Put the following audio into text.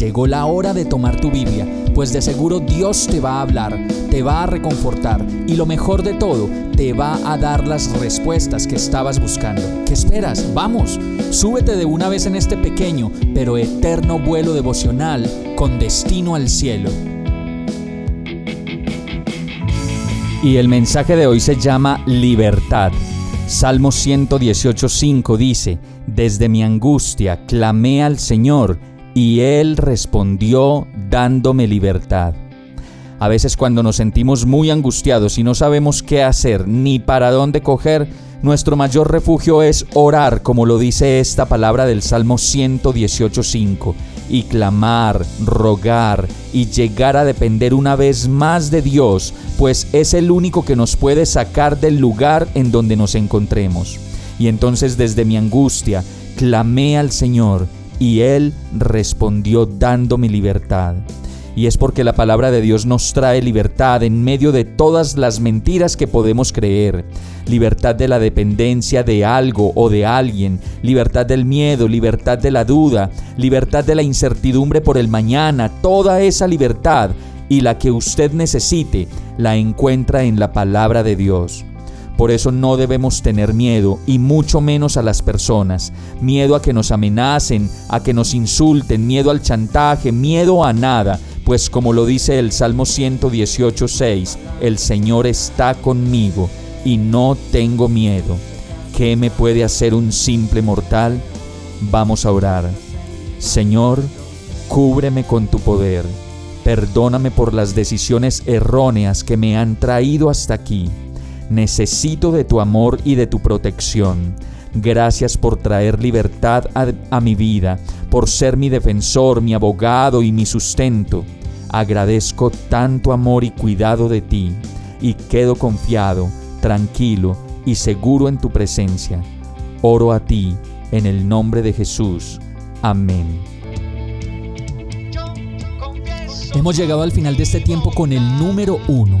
Llegó la hora de tomar tu Biblia, pues de seguro Dios te va a hablar, te va a reconfortar y lo mejor de todo, te va a dar las respuestas que estabas buscando. ¿Qué esperas? Vamos, súbete de una vez en este pequeño pero eterno vuelo devocional con destino al cielo. Y el mensaje de hoy se llama libertad. Salmo 118.5 dice, Desde mi angustia clamé al Señor, y Él respondió dándome libertad. A veces cuando nos sentimos muy angustiados y no sabemos qué hacer ni para dónde coger, nuestro mayor refugio es orar, como lo dice esta palabra del Salmo 118.5, y clamar, rogar y llegar a depender una vez más de Dios, pues es el único que nos puede sacar del lugar en donde nos encontremos. Y entonces desde mi angustia clamé al Señor, y Él respondió dándome libertad. Y es porque la palabra de Dios nos trae libertad en medio de todas las mentiras que podemos creer. Libertad de la dependencia de algo o de alguien, libertad del miedo, libertad de la duda, libertad de la incertidumbre por el mañana, toda esa libertad y la que usted necesite la encuentra en la palabra de Dios. Por eso no debemos tener miedo, y mucho menos a las personas. Miedo a que nos amenacen, a que nos insulten, miedo al chantaje, miedo a nada, pues como lo dice el Salmo 118.6, el Señor está conmigo y no tengo miedo. ¿Qué me puede hacer un simple mortal? Vamos a orar. Señor, cúbreme con tu poder. Perdóname por las decisiones erróneas que me han traído hasta aquí necesito de tu amor y de tu protección. Gracias por traer libertad a, mi vida, por ser mi defensor, mi abogado y mi sustento. Agradezco tanto amor y cuidado de ti y quedo confiado, tranquilo y seguro en tu presencia. Oro a ti en el nombre de Jesús. Amén. Hemos llegado al final de este tiempo con el número uno